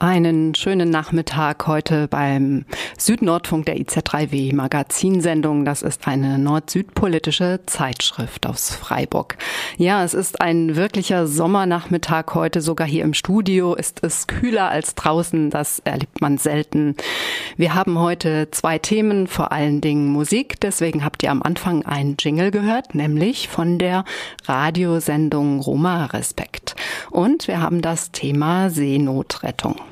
Einen schönen Nachmittag heute beim Südnordfunk der IZ3W Magazinsendung. Das ist eine nord-süd-politische Zeitschrift aus Freiburg. Ja, es ist ein wirklicher Sommernachmittag heute. Sogar hier im Studio ist es kühler als draußen. Das erlebt man selten. Wir haben heute zwei Themen, vor allen Dingen Musik. Deswegen habt ihr am Anfang einen Jingle gehört, nämlich von der Radiosendung Roma Respekt. Und wir haben das Thema Seenotrettung.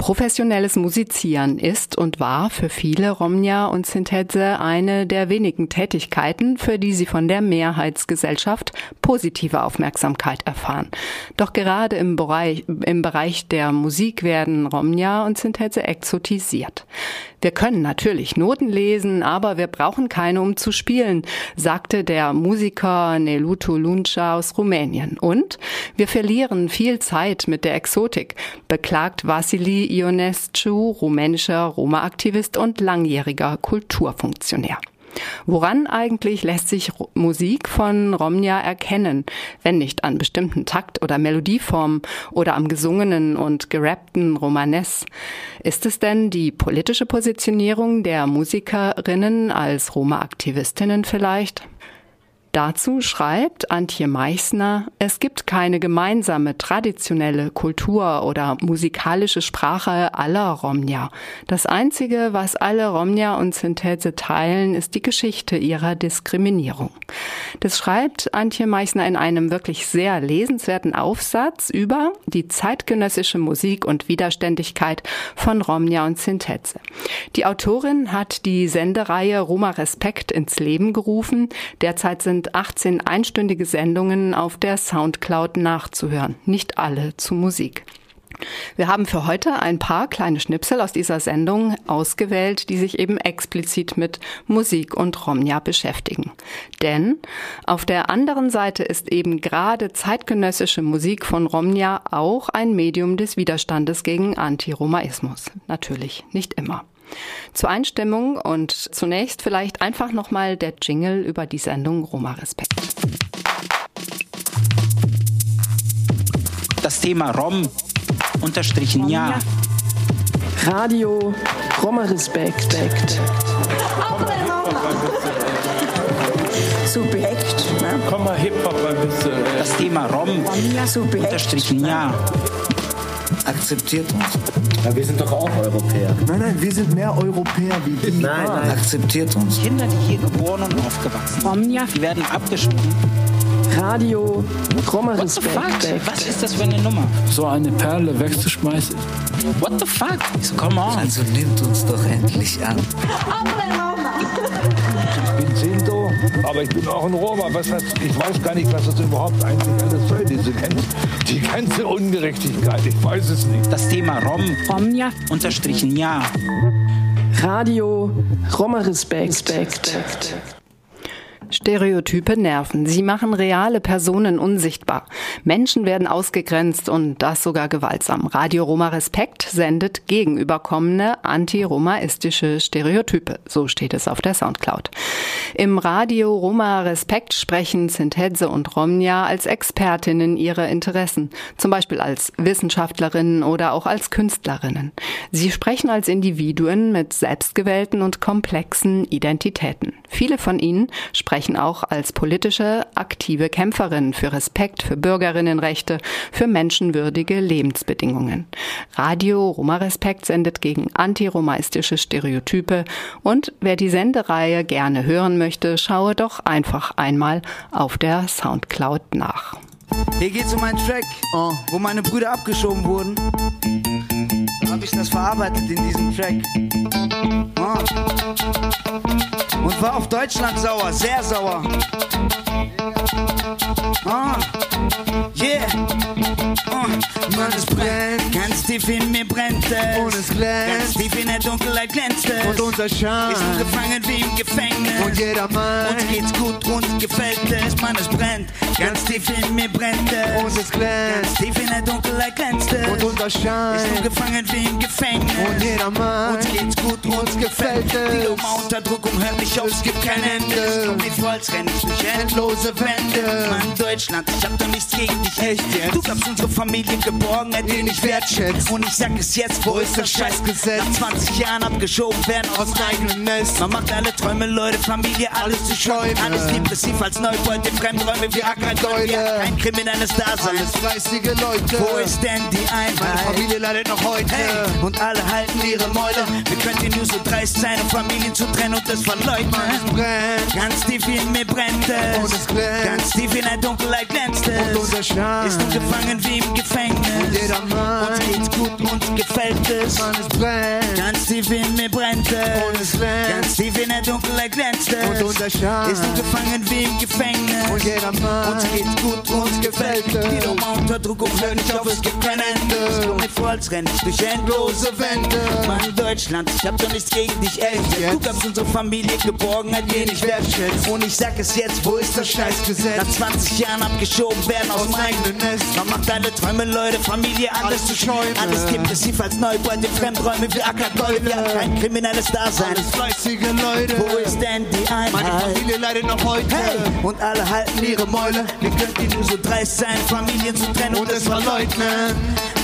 Professionelles Musizieren ist und war für viele Romnia und Sinthetze eine der wenigen Tätigkeiten, für die sie von der Mehrheitsgesellschaft positive Aufmerksamkeit erfahren. Doch gerade im Bereich, im Bereich der Musik werden Romnia und Sinthetze exotisiert. Wir können natürlich Noten lesen, aber wir brauchen keine, um zu spielen, sagte der Musiker Nelutu Lunca aus Rumänien. Und wir verlieren viel Zeit mit der Exotik, beklagt Vasili Ionescu, rumänischer Roma-Aktivist und langjähriger Kulturfunktionär. Woran eigentlich lässt sich Musik von Romnia erkennen, wenn nicht an bestimmten Takt- oder Melodieformen oder am gesungenen und gerappten Romanes? Ist es denn die politische Positionierung der Musikerinnen als Roma-Aktivistinnen vielleicht? Dazu schreibt Antje Meißner, es gibt keine gemeinsame traditionelle Kultur oder musikalische Sprache aller Romnia. Das Einzige, was alle Romnia und Synthese teilen, ist die Geschichte ihrer Diskriminierung. Das schreibt Antje Meißner in einem wirklich sehr lesenswerten Aufsatz über die zeitgenössische Musik und Widerständigkeit von Romnia und Synthese. Die Autorin hat die Sendereihe Roma Respekt ins Leben gerufen. Derzeit sind sind 18 einstündige Sendungen auf der Soundcloud nachzuhören, nicht alle zu Musik. Wir haben für heute ein paar kleine Schnipsel aus dieser Sendung ausgewählt, die sich eben explizit mit Musik und Romja beschäftigen. Denn auf der anderen Seite ist eben gerade zeitgenössische Musik von Romja auch ein Medium des Widerstandes gegen Antiromaismus. Natürlich nicht immer. Zur Einstimmung und zunächst vielleicht einfach nochmal der Jingle über die Sendung Roma Respekt. Das Thema Rom unterstrichen ja. Radio Roma Respekt. Subjekt. Ne? Komm mal Hip-Hop ein bisschen. Das Thema Rom unterstrichen ja akzeptiert uns. Ja, wir sind doch auch Europäer. Nein, nein, wir sind mehr Europäer wie die. Nein, nein. Akzeptiert uns. Kinder, die hier geboren und aufgewachsen sind, die werden abgeschoben. Radio, Roma What the fuck? Was ist das für eine Nummer? So eine Perle wegzuschmeißen. What the fuck? So, come on. Also nimmt uns doch endlich an. Aber ich bin auch ein Roma. Was heißt, ich weiß gar nicht, was das überhaupt eigentlich alles soll, diese ganze, die ganze Ungerechtigkeit. Ich weiß es nicht. Das Thema Rom Romja. unterstrichen ja. Radio Roma Respekt. Respekt. Stereotype nerven. Sie machen reale Personen unsichtbar. Menschen werden ausgegrenzt und das sogar gewaltsam. Radio Roma Respekt sendet gegenüberkommene anti-romaistische Stereotype. So steht es auf der Soundcloud. Im Radio Roma Respekt sprechen Sinthetze und Romnia als Expertinnen ihre Interessen. Zum Beispiel als Wissenschaftlerinnen oder auch als Künstlerinnen. Sie sprechen als Individuen mit selbstgewählten und komplexen Identitäten. Viele von ihnen sprechen auch als politische, aktive Kämpferinnen für Respekt, für Bürgerinnenrechte, für menschenwürdige Lebensbedingungen. Radio Roma Respekt sendet gegen antiromaistische Stereotype und wer die Sendereihe gerne hören möchte, schaue doch einfach einmal auf der Soundcloud nach. Hier geht's um einen Track, oh, wo meine Brüder abgeschoben wurden. Dann hab ich das verarbeitet in diesem Track. Oh. Und war auf Deutschland sauer, sehr sauer. Oh. Yeah. Oh. Mann, es brennt. Ganz tief in mir brennt es. Und es glänzt. Ganz tief in der Dunkelheit glänzt es. Und unser Schein. Ist gefangen wie im Gefängnis. Und jeder meint. Uns geht's gut, uns gefällt es. Mann, es brennt. Ganz tief in mir brennt es. Und es glänzt. Ganz tief in der Dunkelheit glänzt es. Und unser Schein. Ist nur gefangen wie im Gefängnis. Und jeder meint. Uns geht's gut, uns, Uns gefällt Die es. Nummer Unterdrückung hört nicht auf, es gibt kein Ende. Es kommt mir vor, als renn ich durch endlose Wende. Mann, Deutschland, ich hab doch nichts gegen dich. Echt jetzt? Du gabst unsere Familie Geborgenheit, den ich wertschätze. Und ich sag es jetzt, wo ist das Scheißgesetz? Nach 20 Jahren abgeschoben werden aus eigenen Nest. Man macht alle Träume, Leute, Familie, alles zu schäumen. Schäume. Alles depressiv als Neubeute, Fremdräume wie Ackerdeule. Deule. Kein kriminelles Dasein. Alles fleißige Leute. Wo ist denn die Meine Einheit? Familie leidet noch heute. Hey, und alle halten ihre Mäuler. Wir könnten nur so dreist sein, um Familien zu trennen und das verleugnen. Ganz tief in mir brennt es. Und es glänzt. Ganz tief in der Dunkelheit glänzt es. Und unser Schein. Ist nun gefangen wie im Gefängnis. jeder meint. Uns geht's gut, uns gefällt es. Mann, es brennt. Ganz tief in mir brennt es. Und es glänzt. Ganz tief in der Dunkelheit glänzt es. Und unser Schein. Ist nun gefangen wie im Gefängnis. Und jeder meint. Uns geht's gut, uns gefällt es. Die Nummer unter Druck und nicht auf, es gibt kein Ende. Als renn ich durch endlose Wände. Mann, Deutschland, ich hab doch nichts gegen dich, echt. Du jetzt? gabst unsere Familie Geborgenheit, den ich wertschätze. Und ich sag es jetzt, wo ist das Scheißgesetz? Nach 20 Jahren abgeschoben werden aus Aus meinem eigenen Nest. Man macht alle Träume, Leute, Familie, alles, Alles zu schäumen. Alles depressiv als Neubeute, Fremdräume wie Ackergold. Wir haben kein kriminelles Dasein. Alles fleißige Leute. Wo ist denn die Meine Einheit? Familie leidet noch heute. Hey, und alle halten ihre Mäuler. Wir könnten nur so dreist sein, Familien zu trennen und, Und es verleugnen.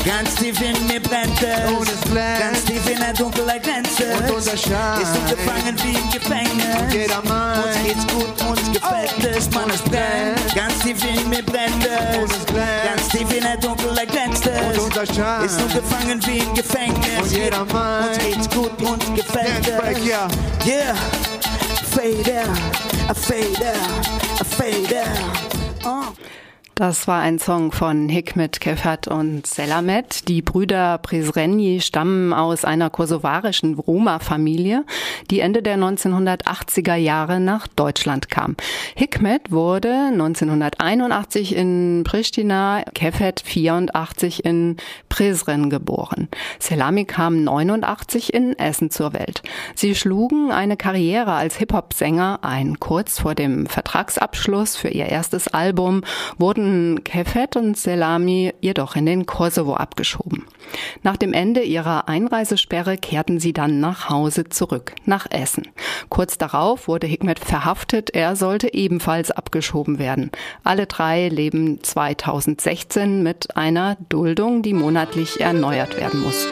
Ganz tief in mir brennt es. Und es glänzt. Ganz tief in der Dunkelheit glänzt es. Und unser Schein. Ist nun gefangen wie im Gefängnis. Und jeder meint. Uns geht's gut, uns gefällt es. Man, es brennt. Ganz tief in mir brennt es. Und es glänzt. Ganz tief in der Dunkelheit glänzt es. Und unser Schein. Ist nun gefangen wie im Gefängnis. Und jeder meint. Uns geht's gut, uns gefällt Dance break, es. yeah. Yeah. Fade out. I fade out. I fade out. Uh. Das war ein Song von Hikmet Kefat und Selamet. Die Brüder Prizrenyi stammen aus einer kosovarischen Roma-Familie, die Ende der 1980er Jahre nach Deutschland kam. Hikmet wurde 1981 in Pristina, Kefat 84 in Prizren geboren. Selami kam 89 in Essen zur Welt. Sie schlugen eine Karriere als Hip-Hop-Sänger ein. Kurz vor dem Vertragsabschluss für ihr erstes Album wurden Kefet und Selami jedoch in den Kosovo abgeschoben. Nach dem Ende ihrer Einreisesperre kehrten sie dann nach Hause zurück, nach Essen. Kurz darauf wurde Hikmet verhaftet, er sollte ebenfalls abgeschoben werden. Alle drei leben 2016 mit einer Duldung, die monatlich erneuert werden muss.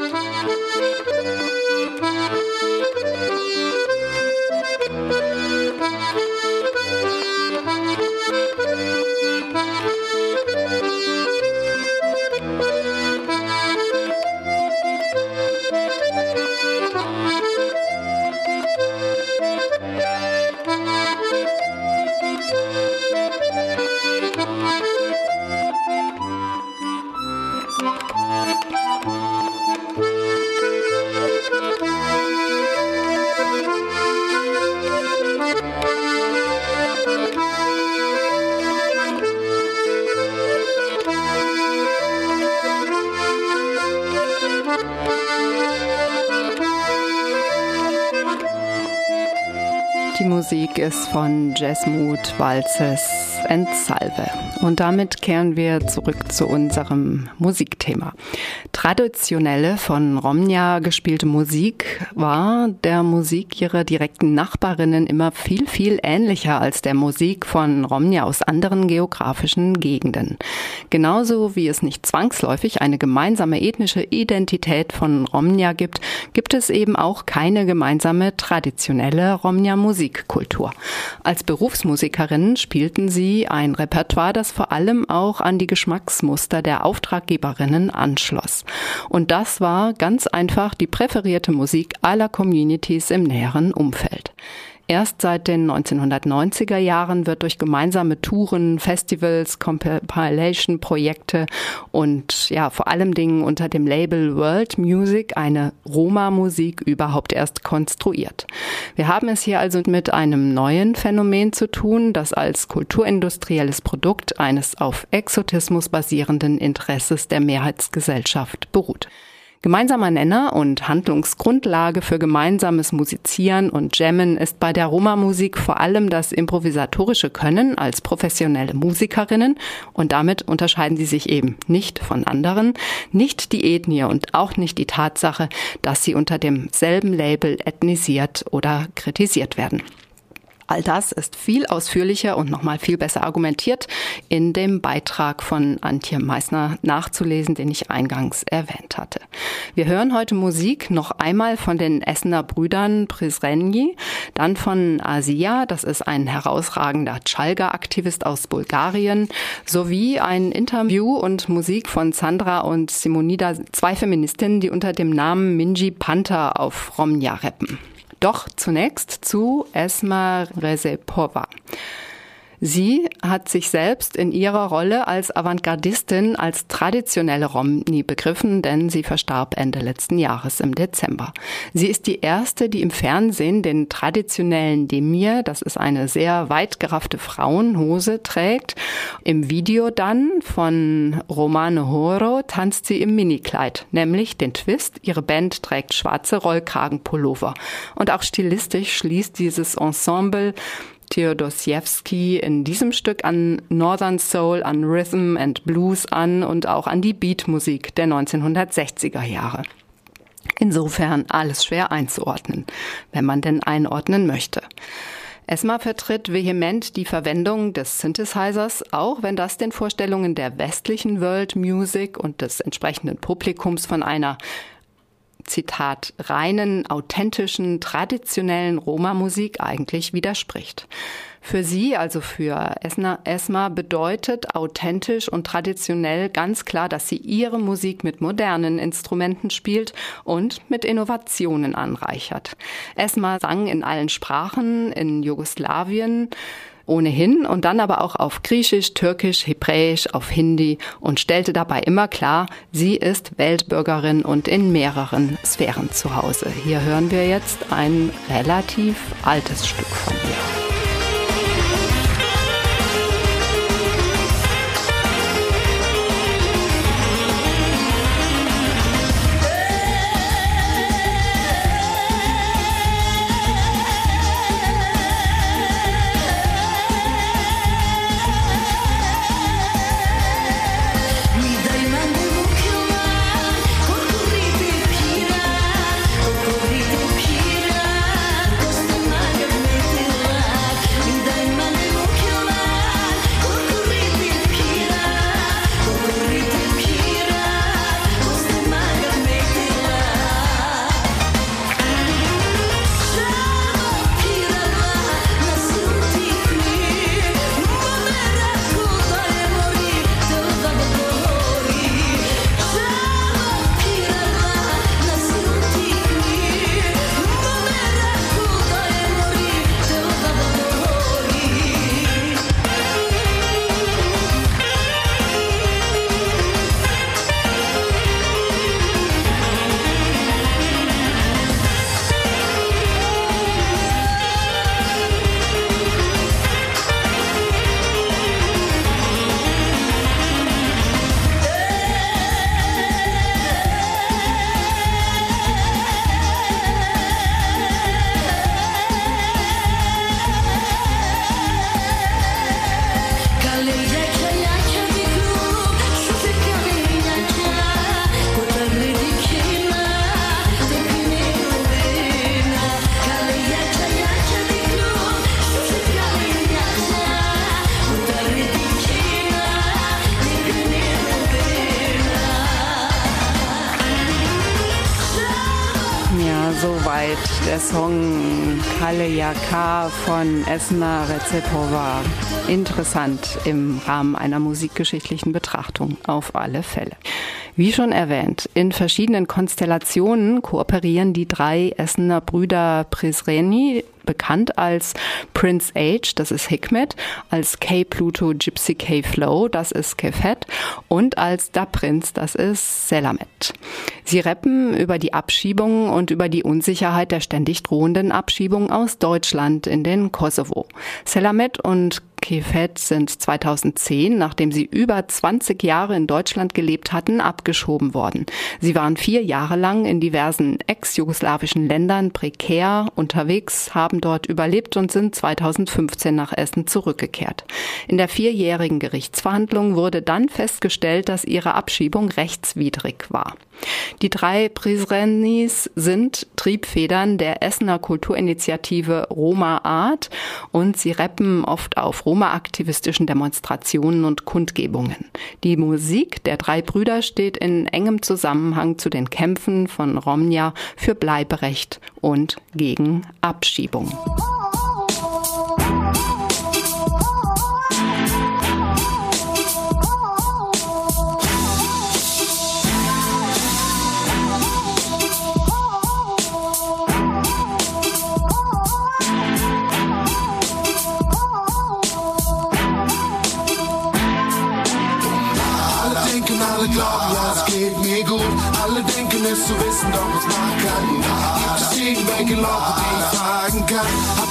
Musik ist von Jasmut Walzes and Salve. Und damit kehren wir zurück zu unserem Musikthema. Traditionelle von Romnia gespielte Musik war der Musik ihrer direkten Nachbarinnen immer viel, viel ähnlicher als der Musik von Romnia aus anderen geografischen Gegenden. Genauso wie es nicht zwangsläufig eine gemeinsame ethnische Identität von Romnia gibt, gibt es eben auch keine gemeinsame traditionelle Romnia Musikkultur. Als Berufsmusikerinnen spielten sie ein Repertoire, das vor allem auch an die Geschmacksmuster der Auftraggeberinnen anschloss. Und das war ganz einfach die präferierte Musik aller Communities im näheren Umfeld. Erst seit den 1990er Jahren wird durch gemeinsame Touren, Festivals, Compilation-Projekte und ja, vor allem Dingen unter dem Label World Music eine Roma-Musik überhaupt erst konstruiert. Wir haben es hier also mit einem neuen Phänomen zu tun, das als kulturindustrielles Produkt eines auf Exotismus basierenden Interesses der Mehrheitsgesellschaft beruht. Gemeinsamer Nenner und Handlungsgrundlage für gemeinsames Musizieren und Jammen ist bei der Roma-Musik vor allem das improvisatorische Können als professionelle Musikerinnen und damit unterscheiden sie sich eben nicht von anderen, nicht die Ethnie und auch nicht die Tatsache, dass sie unter demselben Label ethnisiert oder kritisiert werden. All das ist viel ausführlicher und nochmal viel besser argumentiert in dem Beitrag von Antje Meissner nachzulesen, den ich eingangs erwähnt hatte. Wir hören heute Musik noch einmal von den Essener Brüdern Prisrenji, dann von Asia, das ist ein herausragender Chalga-Aktivist aus Bulgarien, sowie ein Interview und Musik von Sandra und Simonida, zwei Feministinnen, die unter dem Namen Minji Panther auf Romja rappen. Doch zunächst zu Esma Rezepova. Sie hat sich selbst in ihrer Rolle als Avantgardistin als traditionelle Romni begriffen, denn sie verstarb Ende letzten Jahres im Dezember. Sie ist die erste, die im Fernsehen den traditionellen Demir, das ist eine sehr weit geraffte Frauenhose, trägt. Im Video dann von Romane Horo tanzt sie im Minikleid, nämlich den Twist. Ihre Band trägt schwarze Rollkragenpullover. Und auch stilistisch schließt dieses Ensemble Theodosiewski in diesem Stück an Northern Soul, an Rhythm and Blues an und auch an die Beatmusik der 1960er Jahre. Insofern alles schwer einzuordnen, wenn man denn einordnen möchte. ESMA vertritt vehement die Verwendung des Synthesizers, auch wenn das den Vorstellungen der westlichen World Music und des entsprechenden Publikums von einer Zitat, reinen, authentischen, traditionellen Roma-Musik eigentlich widerspricht. Für sie, also für Esma, bedeutet authentisch und traditionell ganz klar, dass sie ihre Musik mit modernen Instrumenten spielt und mit Innovationen anreichert. Esma sang in allen Sprachen, in Jugoslawien, ohnehin und dann aber auch auf Griechisch, Türkisch, Hebräisch, auf Hindi und stellte dabei immer klar, sie ist Weltbürgerin und in mehreren Sphären zu Hause. Hier hören wir jetzt ein relativ altes Stück von ihr. Soweit der Song Kalle Yaka von Esma Rezetova. Interessant im Rahmen einer musikgeschichtlichen Betrachtung auf alle Fälle. Wie schon erwähnt, in verschiedenen Konstellationen kooperieren die drei Essener Brüder Prisreni, bekannt als Prince H, das ist Hikmet, als K Pluto Gypsy K Flow, das ist Kefet und als Da Prince, das ist Selamet. Sie rappen über die Abschiebung und über die Unsicherheit der ständig drohenden Abschiebung aus Deutschland in den Kosovo. Selamet und Kefet sind 2010, nachdem sie über 20 Jahre in Deutschland gelebt hatten, abgeschoben worden. Sie waren vier Jahre lang in diversen ex-jugoslawischen Ländern prekär unterwegs, haben dort überlebt und sind 2015 nach Essen zurückgekehrt. In der vierjährigen Gerichtsverhandlung wurde dann festgestellt, dass ihre Abschiebung rechtswidrig war. Die drei Prisrenis sind Triebfedern der Essener Kulturinitiative Roma Art und sie rappen oft auf Roma-aktivistischen Demonstrationen und Kundgebungen. Die Musik der drei Brüder steht in engem Zusammenhang zu den Kämpfen von Romnia für Bleiberecht und gegen Abschiebung. Wissen, doch macht keinen Gibt es irgendwelche Leute, die ich fragen kann? Hab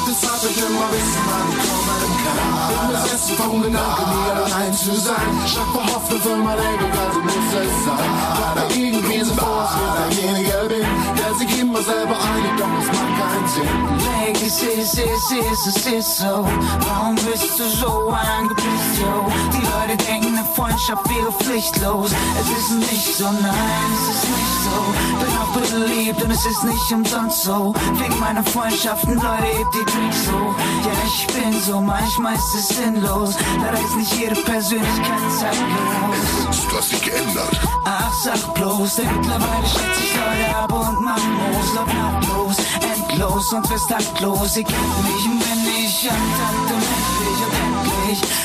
ich immer wissen, wann ich kommen kann. Bin besessen vom Gedanken, nie allein zu sein. Schaffe Hoffnung für mein Ego, also muss es sein. Weil irgendwie so vor, als wenn derjenige bin, der sich immer selber einigt, doch es macht keinen Sinn. Legacy, es ist, es ist, es ist so. Warum bist du so angepisst, yo? Die Leute denken, eine Freundschaft wäre pflichtlos. Es ist nicht so, nein, es ist nicht so. Bin auch beliebt und es ist nicht umsonst so. Wegen meiner Freundschaften, Leute, hebt die Drinks so. Ja, ich bin so, manchmal ist es sinnlos. Leider ist nicht jede Persönlichkeit zeitlos. Du hast dich geändert. Ach, sag bloß, denn mittlerweile schätze ich Leute ab und mach Moos, lauf nachtlos, endlos und wirst taktlos. Ihr kennt mich und wenn ich am Takt und endlich und endlich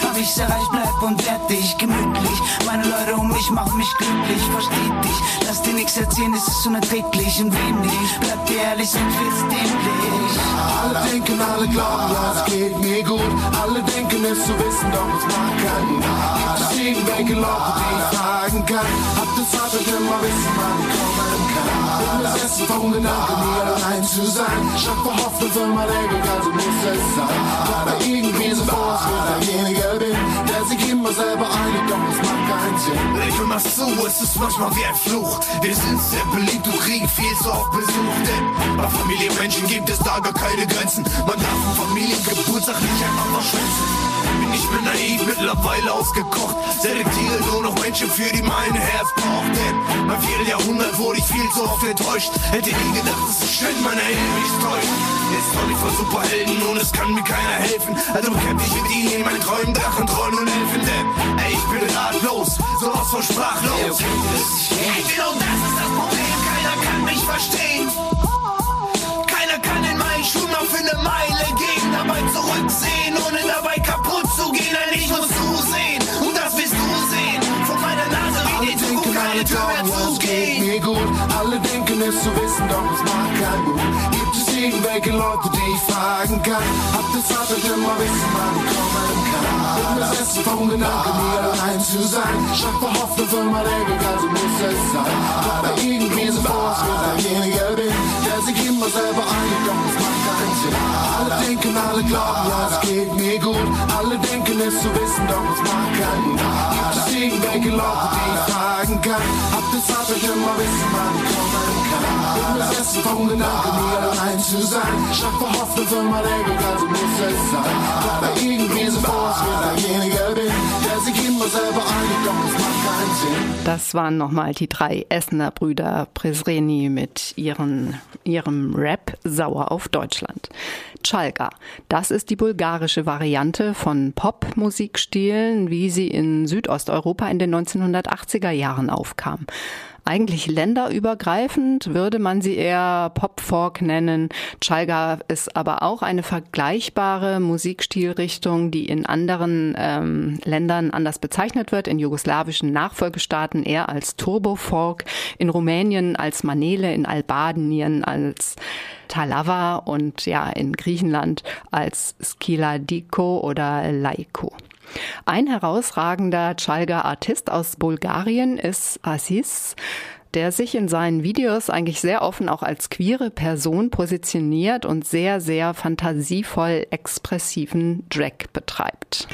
hab ich's erreicht, bleib und werd dich gemütlich. Meine Leute um mich machen mich glücklich, versteht dich. Lass dir nichts erzählen, es ist unerträglich und wem nicht. Bleib dir ehrlich, sonst wird's dämlich. Alle denken, alle glauben, ja, es geht mir gut. Alle denken es zu wissen, doch es macht keinen es irgendwelche Leute, die ich fragen kann? Hab ich immer wissen, wann ich kommen kann. Bin besessen vom Gedanken, nie allein zu sein. Schaffe Hoffnung für mein Ego, also muss es sein. Aber irgendwie so vor, als wenn derjenige bin, der sich immer selber einigt, doch es macht keinen Sinn. Ich will mal zu, es ist manchmal wie ein Fluch. Wir sind sehr beliebt und kriegen viel zu oft Besuch. Denn bei Familienmenschen gibt es da gar keine Grenzen. Man darf einen Familiengeburtstag nicht einfach verschwänzen. Bin ich bin naiv, mittlerweile ausgekocht. Selektiere nur noch Menschen, für die mein Herz braucht. Denn beim vierten Jahrhundert wurde ich viel zu oft enttäuscht. Hätte nie gedacht, dass es schön meine Helden mich täuscht. Jetzt soll ich von Superhelden und es kann mir keiner helfen. Also kämpf ich mit ihnen in meinen Träumen, Drachen, Trollen und Elfen. Denn ey, ich bin ratlos, sowas von sprachlos. Ey, genau das ist das Problem, keiner kann mich verstehen. Keiner kann in meinen Schuhen auf eine Meile gehen, dabei zurücksehen, ohne dabei kaputt zu gehen. Nein, ich muss zusehen und das wirst du sehen. Von meiner Nase wird die Zukunft keine Tür mehr zugehen. gut. Alle denken es zu wissen, doch es irgendwelche Leute, die ich fragen kann? Hab ich immer wissen, wann ich kommen kann. Bin besessen vom Gedanken, nie allein zu sein. Schaffe Hoffnung für mein Ego, also muss es sein. Aber irgendwie so vor, als wenn derjenige bin, der sich immer selber es macht keinen Sinn. Alle denken, alle glauben, ja, es geht mir gut. Alle denken es zu wissen, doch es macht keinen. Gibt es irgendwelche Leute, die ich fragen kann? Es hab ich immer wissen, wann ich kommen kann. Bin besessen vom Gedanken, nie allein zu sein. Schaffe Hoffnung für mein Ego, also muss es sein. Aber irgendwie Das waren nochmal die drei Essener Brüder Presreni mit ihren, ihrem Rap Sauer auf Deutschland. Chalga, das ist die bulgarische Variante von Popmusikstilen, wie sie in Südosteuropa in den 1980er Jahren aufkam. Eigentlich länderübergreifend würde man sie eher Pop-Folk nennen. Chalga ist aber auch eine vergleichbare Musikstilrichtung, die in anderen ähm, Ländern anders bezeichnet wird. In jugoslawischen Nachfolgestaaten eher als Turbo-Folk, in Rumänien als Manele, in Albanien als Talava und ja in Griechenland als Skiladiko oder Laiko. Ein herausragender Chalga-Artist aus Bulgarien ist Aziz, der sich in seinen Videos eigentlich sehr offen auch als queere Person positioniert und sehr, sehr fantasievoll expressiven Drag betreibt.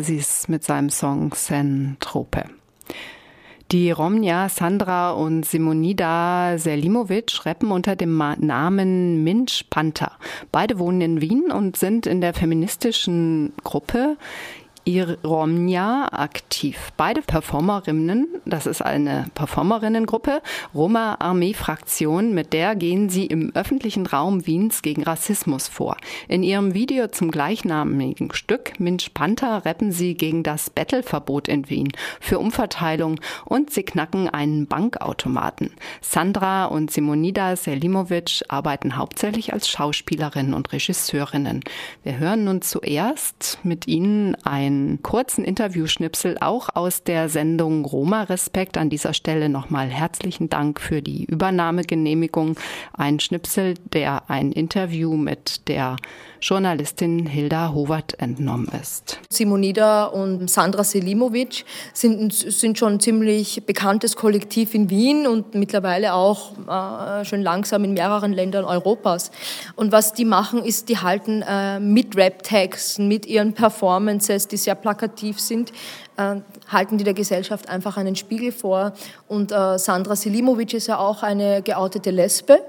Aziz mit seinem Song Sen Trope. Die Romja, Sandra und Simonida Selimovic rappen unter dem Namen Minch Panther. Beide wohnen in Wien und sind in der feministischen Gruppe Iromnia aktiv. Beide Performerinnen, das ist eine Performerinnengruppe, Roma Armee Fraktion, mit der gehen sie im öffentlichen Raum Wiens gegen Rassismus vor. In ihrem Video zum gleichnamigen Stück Minch Panther rappen sie gegen das Bettelverbot in Wien für Umverteilung und sie knacken einen Bankautomaten. Sandra und Simonida Selimovic arbeiten hauptsächlich als Schauspielerinnen und Regisseurinnen. Wir hören nun zuerst mit ihnen ein einen kurzen Interviewschnipsel auch aus der Sendung Roma Respekt. An dieser Stelle nochmal herzlichen Dank für die Übernahmegenehmigung. Ein Schnipsel, der ein Interview mit der Journalistin Hilda Howard entnommen ist. Simonida und Sandra Selimovic sind, sind schon ein ziemlich bekanntes Kollektiv in Wien und mittlerweile auch äh, schon langsam in mehreren Ländern Europas. Und was die machen, ist, die halten äh, mit Rap-Texten, mit ihren Performances, die sehr plakativ sind, äh, halten die der Gesellschaft einfach einen Spiegel vor. Und äh, Sandra Selimovic ist ja auch eine geoutete Lesbe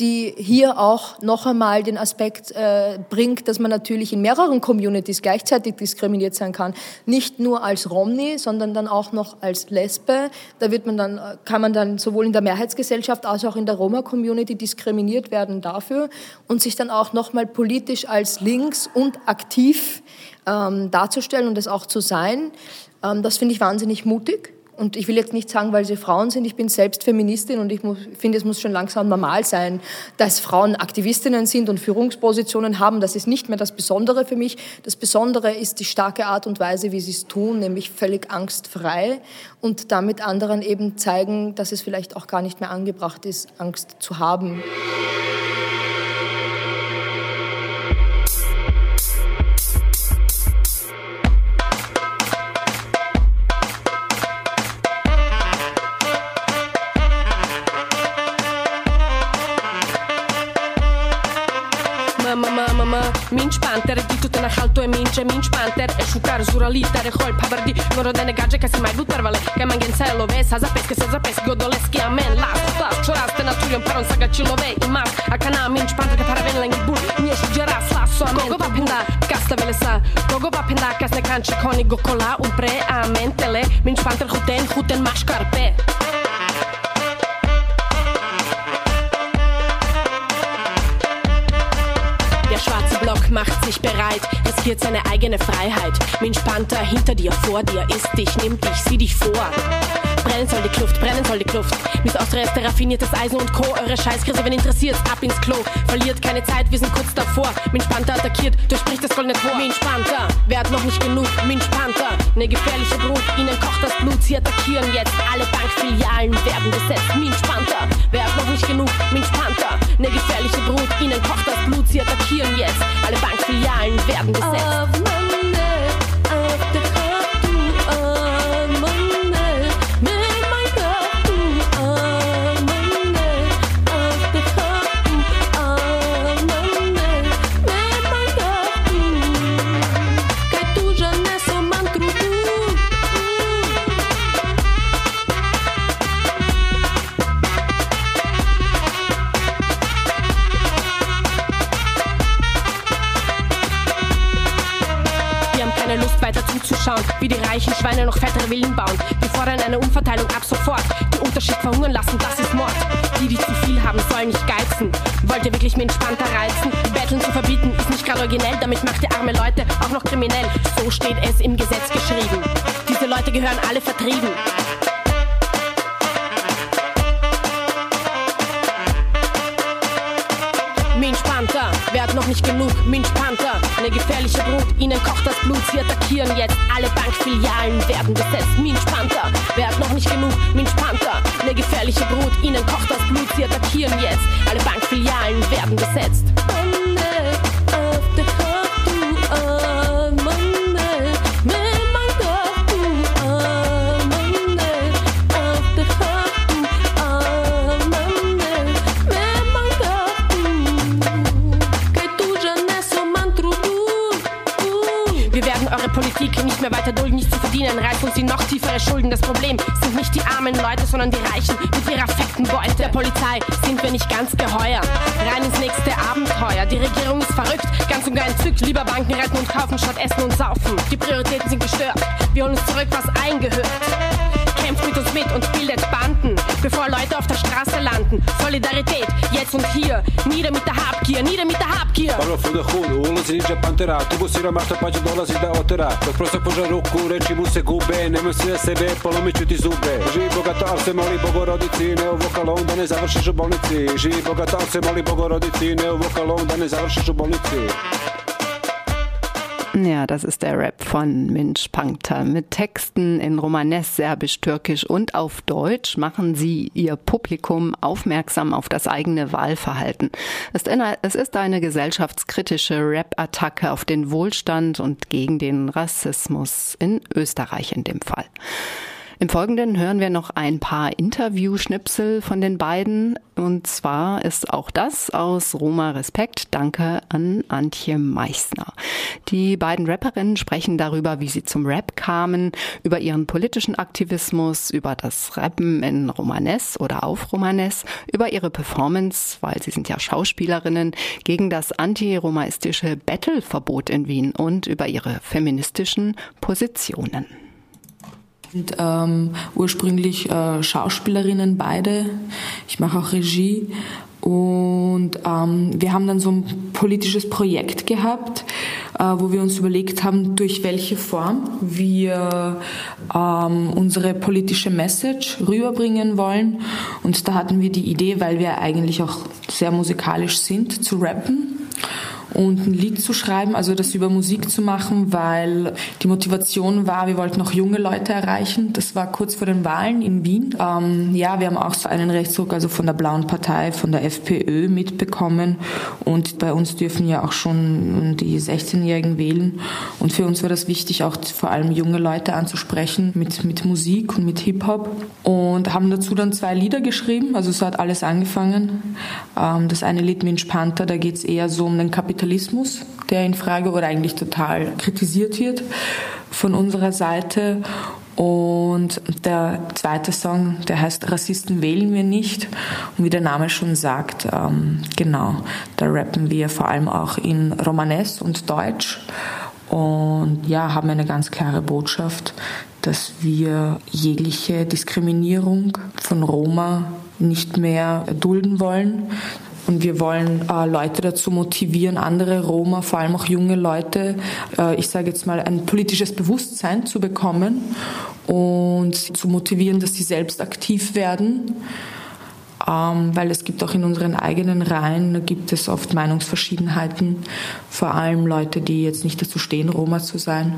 die hier auch noch einmal den Aspekt äh, bringt, dass man natürlich in mehreren Communities gleichzeitig diskriminiert sein kann. Nicht nur als Romni, sondern dann auch noch als Lesbe. Da wird man dann, kann man dann sowohl in der Mehrheitsgesellschaft als auch in der Roma-Community diskriminiert werden dafür und sich dann auch noch mal politisch als links und aktiv ähm, darzustellen und es auch zu sein. Ähm, das finde ich wahnsinnig mutig. Und ich will jetzt nicht sagen, weil sie Frauen sind, ich bin selbst Feministin und ich finde, es muss schon langsam normal sein, dass Frauen Aktivistinnen sind und Führungspositionen haben. Das ist nicht mehr das Besondere für mich. Das Besondere ist die starke Art und Weise, wie sie es tun, nämlich völlig angstfrei und damit anderen eben zeigen, dass es vielleicht auch gar nicht mehr angebracht ist, Angst zu haben. tanto e mince, mince panter E sciucar zura litere, hol pavardi Noro dene gađe, kaj se maj lutarvale Kaj mangen se love, sa zapes, kaj se zapes Godoleski amen, las, las, čoras Te naturijom paron saga čilove i mas A kana mince panter, kaj paraven lengi bur Nije šuđera, slas, so amen, Kogo vapinda, kasta vele sa Kogo vapinda, kas ne kanče koni gokola Un pre, amen, tele Mince panter, huten, huten, maš karpe macht sich bereit, riskiert seine eigene Freiheit. Minch Panther hinter dir, vor dir, ist dich, nimmt dich, sieh dich vor. Brennen soll die Kluft, brennen soll die Kluft. Miss Austria ist raffiniertes Eisen und Co. Eure Scheißkrise, wenn interessiert, ab ins Klo. Verliert keine Zeit, wir sind kurz davor. Minch Panther attackiert, durchbricht das goldene Tor. Minch Panther, wer hat noch nicht genug? Minch Panther, ne gefährliche Brut, ihnen kocht das Blut. Sie attackieren jetzt, alle Bankfilialen werden besetzt. Minch Panther, wer hat noch nicht genug? Minch Panther, ne gefährliche Brut, ihnen kocht das Blut. Sie attackieren jetzt, alle Bankfilialen werden besetzt. Fordern eine Umverteilung ab sofort. Die Unterschicht verhungern lassen, das ist Mord. Die, die zu viel haben, sollen nicht geizen. Wollt ihr wirklich mit entspannter reizen? Betteln zu verbieten ist nicht gerade originell, damit macht ihr arme Leute auch noch kriminell. So steht es im Gesetz geschrieben. Diese Leute gehören alle vertrieben. Minch Panther, wer hat noch nicht genug? Minch Panther, eine gefährliche Brut, ihnen kocht das Blut, sie attackieren jetzt alle Bankfilialen werden besetzt. Minch Panther, wer hat noch nicht genug? Minch Panther, eine gefährliche Brut, ihnen kocht das Blut, sie attackieren jetzt alle Bankfilialen werden besetzt. Schulden. Das Problem sind nicht die armen Leute, sondern die Reichen mit ihrer fetten Beute. Der Polizei sind wir nicht ganz geheuer. Rein ins nächste Abenteuer. Die Regierung ist verrückt, ganz und gar entzückt. Lieber Banken retten und kaufen statt essen und saufen. Die Prioritäten sind gestört. Wir holen uns zurück, was eingehört kämpft mit uns mit und bildet Banden, bevor Leute auf der Straße landen. Solidarität, jetzt und hier, nieder mit der Habgier, nieder mit der Habgier. Palo fuda hud, ulazi niđa pantera, tu bu siromašta pa će dolazi da otera. Dok prosto požar ruku, reči mu se gube, nemoj sve sebe, polomit ću ti zube. Živi bogato, ali se moli bogorodici, ne u vokalom da ne završiš u bolnici. Živi bogato, ali bogorodici, ne u vokalom da ne završiš u bolnici. Ja, das ist der Rap von Minch Pankta. Mit Texten in Romanes, Serbisch, Türkisch und auf Deutsch machen sie ihr Publikum aufmerksam auf das eigene Wahlverhalten. Es ist eine gesellschaftskritische Rap-Attacke auf den Wohlstand und gegen den Rassismus in Österreich in dem Fall. Im Folgenden hören wir noch ein paar Interview-Schnipsel von den beiden. Und zwar ist auch das aus Roma Respekt. Danke an Antje Meißner. Die beiden Rapperinnen sprechen darüber, wie sie zum Rap kamen, über ihren politischen Aktivismus, über das Rappen in Romanes oder auf Romanes, über ihre Performance, weil sie sind ja Schauspielerinnen, gegen das antiromaistische Battle-Verbot in Wien und über ihre feministischen Positionen sind ähm, ursprünglich äh, Schauspielerinnen beide. Ich mache auch Regie. Und ähm, wir haben dann so ein politisches Projekt gehabt, äh, wo wir uns überlegt haben, durch welche Form wir ähm, unsere politische Message rüberbringen wollen. Und da hatten wir die Idee, weil wir eigentlich auch sehr musikalisch sind, zu rappen und ein Lied zu schreiben, also das über Musik zu machen, weil die Motivation war, wir wollten noch junge Leute erreichen. Das war kurz vor den Wahlen in Wien. Ähm, ja, wir haben auch so einen Rechtsdruck, also von der Blauen Partei, von der FPÖ mitbekommen und bei uns dürfen ja auch schon die 16-Jährigen wählen und für uns war das wichtig, auch vor allem junge Leute anzusprechen mit, mit Musik und mit Hip-Hop und haben dazu dann zwei Lieder geschrieben, also so hat alles angefangen. Ähm, das eine Lied Minch Panther, da geht es eher so um den Kapitalismus Kapitalismus, der in Frage oder eigentlich total kritisiert wird von unserer Seite. Und der zweite Song, der heißt Rassisten wählen wir nicht. Und wie der Name schon sagt, ähm, genau, da rappen wir vor allem auch in Romanes und Deutsch. Und ja, haben eine ganz klare Botschaft, dass wir jegliche Diskriminierung von Roma nicht mehr dulden wollen, und wir wollen äh, Leute dazu motivieren, andere Roma, vor allem auch junge Leute, äh, ich sage jetzt mal, ein politisches Bewusstsein zu bekommen und zu motivieren, dass sie selbst aktiv werden. Ähm, weil es gibt auch in unseren eigenen Reihen, da gibt es oft Meinungsverschiedenheiten, vor allem Leute, die jetzt nicht dazu stehen, Roma zu sein.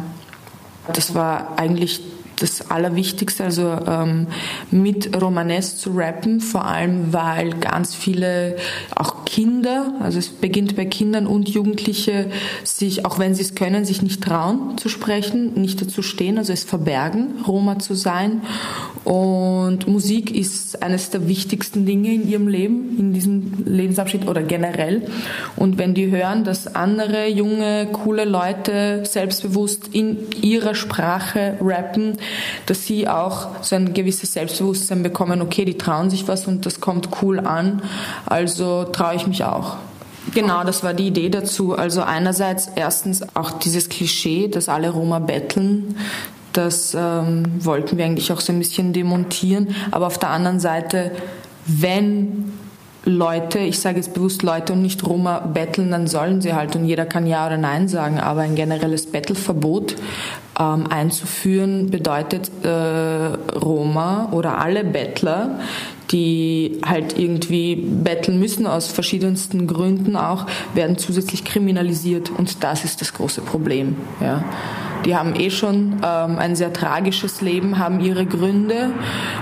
Das war eigentlich das Allerwichtigste, also ähm, mit Romanes zu rappen, vor allem weil ganz viele, auch Kinder, also es beginnt bei Kindern und Jugendliche, sich, auch wenn sie es können, sich nicht trauen zu sprechen, nicht dazu stehen, also es verbergen, Roma zu sein. Und Musik ist eines der wichtigsten Dinge in ihrem Leben, in diesem Lebensabschnitt oder generell. Und wenn die hören, dass andere junge, coole Leute selbstbewusst in ihrer Sprache rappen, dass sie auch so ein gewisses Selbstbewusstsein bekommen, okay, die trauen sich was und das kommt cool an, also traue ich mich auch. Genau, das war die Idee dazu. Also einerseits erstens auch dieses Klischee, dass alle Roma betteln, das ähm, wollten wir eigentlich auch so ein bisschen demontieren. Aber auf der anderen Seite, wenn Leute, ich sage jetzt bewusst Leute und nicht Roma betteln, dann sollen sie halt und jeder kann Ja oder Nein sagen, aber ein generelles Bettelverbot ähm, einzuführen bedeutet äh, Roma oder alle Bettler, die halt irgendwie betteln müssen aus verschiedensten Gründen auch, werden zusätzlich kriminalisiert und das ist das große Problem. Ja. Die haben eh schon ähm, ein sehr tragisches Leben, haben ihre Gründe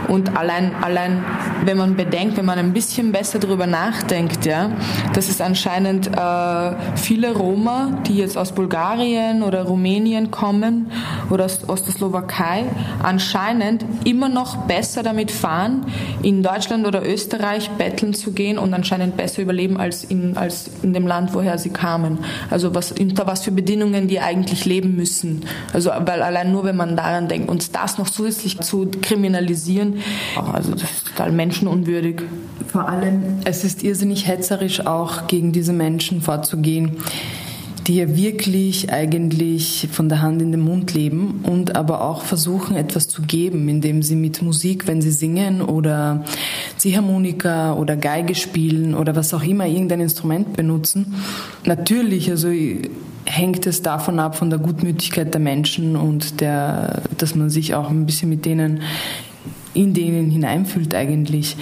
und allein, allein wenn man bedenkt, wenn man ein bisschen besser darüber nachdenkt, ja, dass es anscheinend äh, viele Roma, die jetzt aus Bulgarien oder Rumänien kommen oder aus, aus der Slowakei, anscheinend immer noch besser damit fahren, in Deutschland oder Österreich betteln zu gehen und anscheinend besser überleben als in, als in dem Land, woher sie kamen. Also was, unter was für Bedingungen die eigentlich leben müssen. Also weil allein nur, wenn man daran denkt, uns das noch zusätzlich zu kriminalisieren, also das ist total menschenunwürdig. Vor allem, es ist irrsinnig hetzerisch auch gegen diese Menschen vorzugehen die ja wirklich eigentlich von der Hand in den Mund leben und aber auch versuchen, etwas zu geben, indem sie mit Musik, wenn sie singen oder Ziehharmonika oder Geige spielen oder was auch immer, irgendein Instrument benutzen. Natürlich, also hängt es davon ab, von der Gutmütigkeit der Menschen und der, dass man sich auch ein bisschen mit denen, in denen hineinfühlt eigentlich.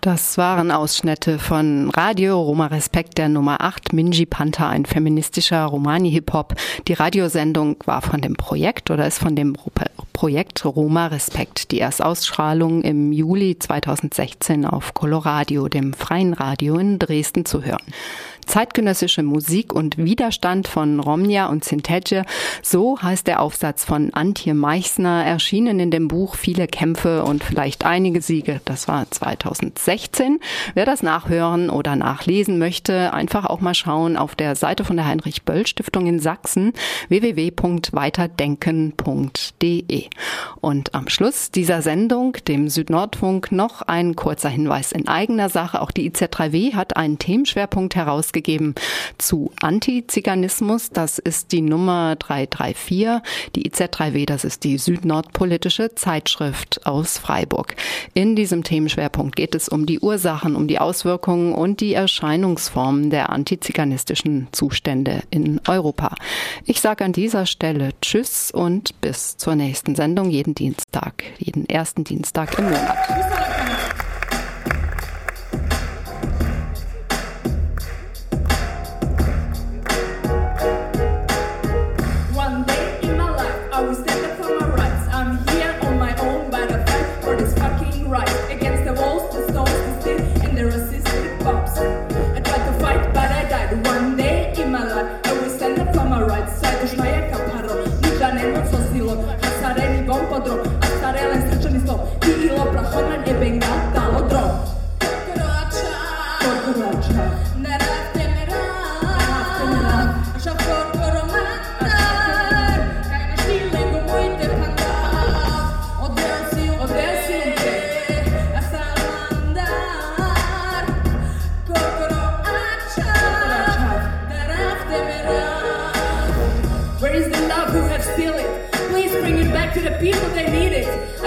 Das waren Ausschnitte von Radio Roma Respekt der Nummer 8, Minji Panther, ein feministischer Romani-Hip-Hop. Die Radiosendung war von dem Projekt oder ist von dem Projekt Roma Respekt. Die Erstausstrahlung im Juli 2016 auf Coloradio, dem freien Radio in Dresden zu hören zeitgenössische Musik und Widerstand von Romnia und Sintetje. So heißt der Aufsatz von Antje Meichsner, erschienen in dem Buch Viele Kämpfe und vielleicht einige Siege. Das war 2016. Wer das nachhören oder nachlesen möchte, einfach auch mal schauen auf der Seite von der Heinrich Böll Stiftung in Sachsen www.weiterdenken.de. Und am Schluss dieser Sendung, dem Südnordfunk, noch ein kurzer Hinweis in eigener Sache. Auch die IZ3W hat einen Themenschwerpunkt herausgegeben herausgegeben zu Antiziganismus. Das ist die Nummer 334. Die IZ3W, das ist die südnordpolitische Zeitschrift aus Freiburg. In diesem Themenschwerpunkt geht es um die Ursachen, um die Auswirkungen und die Erscheinungsformen der antiziganistischen Zustände in Europa. Ich sage an dieser Stelle Tschüss und bis zur nächsten Sendung jeden Dienstag, jeden ersten Dienstag im Monat.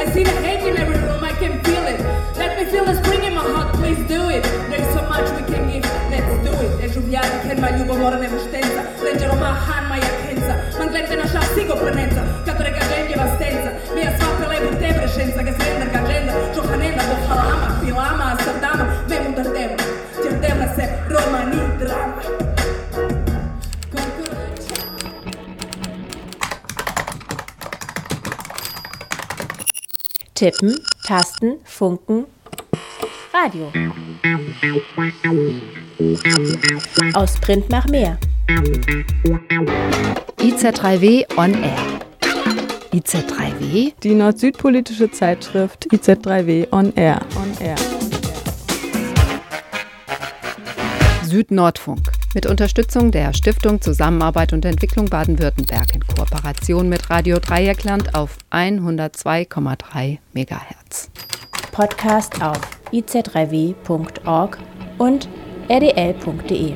I see the hate in every room, I can feel it. Let me feel the spring in my heart, please do it. There's so much we can give, let's do it. Tippen, Tasten, Funken, Radio. Aus Print nach mehr. IZ3W on Air. IZ3W? Die nord-süd-politische Zeitschrift IZ3W on Air. On Air. Süd-Nordfunk. Mit Unterstützung der Stiftung Zusammenarbeit und Entwicklung Baden-Württemberg in Kooperation mit Radio Dreieckland auf 102,3 MHz. Podcast auf iz3w.org und rdl.de.